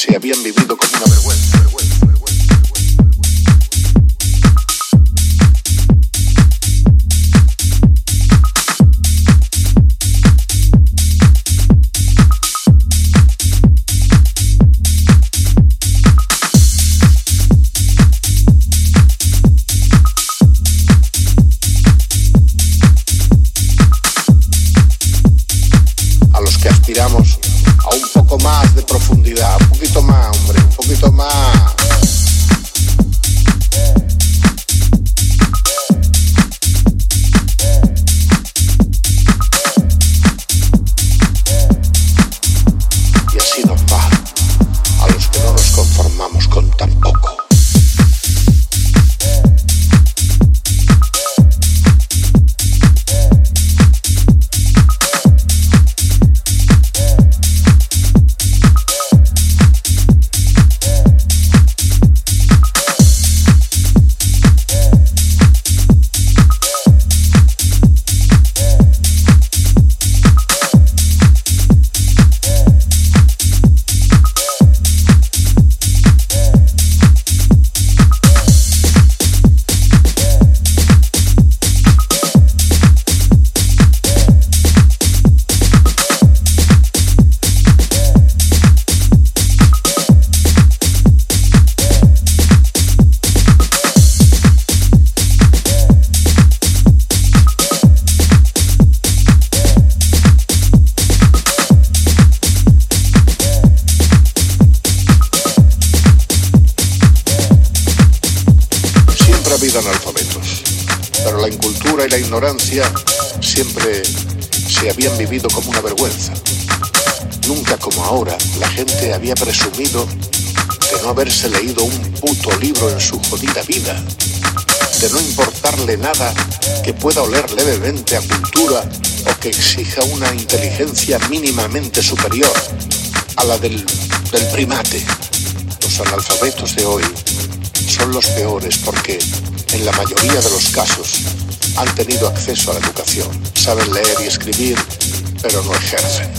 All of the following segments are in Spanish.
Se habían vivido con una vergüenza. A los que aspiramos a un poco más de profundidad. Siempre se habían vivido como una vergüenza. Nunca como ahora la gente había presumido de no haberse leído un puto libro en su jodida vida, de no importarle nada que pueda oler levemente a cultura o que exija una inteligencia mínimamente superior a la del, del primate. Los analfabetos de hoy son los peores porque en la mayoría de los casos han tenido acceso a la educación, saben leer y escribir, pero no ejercen.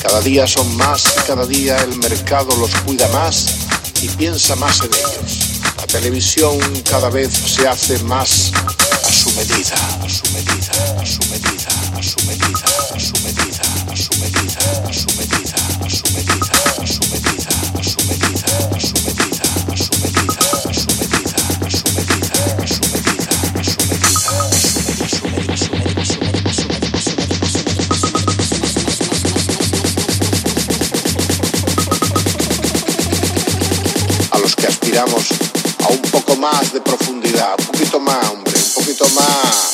Cada día son más y cada día el mercado los cuida más y piensa más en ellos. La televisión cada vez se hace más a su medida, a su medida, a su medida, a un poco más de profundidad, un poquito más, hombre, un poquito más,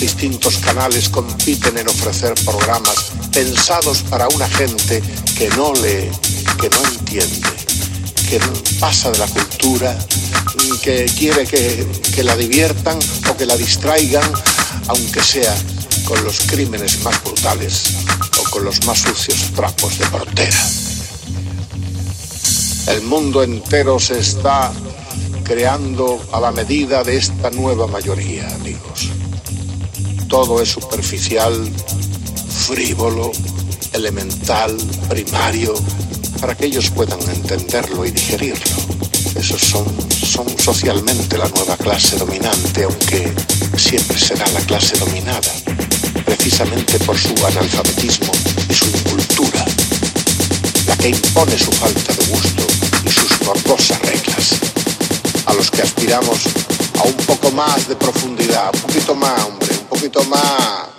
distintos canales compiten en ofrecer programas pensados para una gente que no lee, que no entiende, que pasa de la cultura, que quiere que, que la diviertan o que la distraigan, aunque sea con los crímenes más brutales o con los más sucios trapos de portera. El mundo entero se está creando a la medida de esta nueva mayoría, amigos todo es superficial, frívolo, elemental, primario, para que ellos puedan entenderlo y digerirlo. Esos son, son socialmente la nueva clase dominante, aunque siempre será la clase dominada, precisamente por su analfabetismo y su incultura. que impone su falta de gusto y sus morbosas reglas. A los que aspiramos a un poco más de profundidad, un poquito más, un poquito más.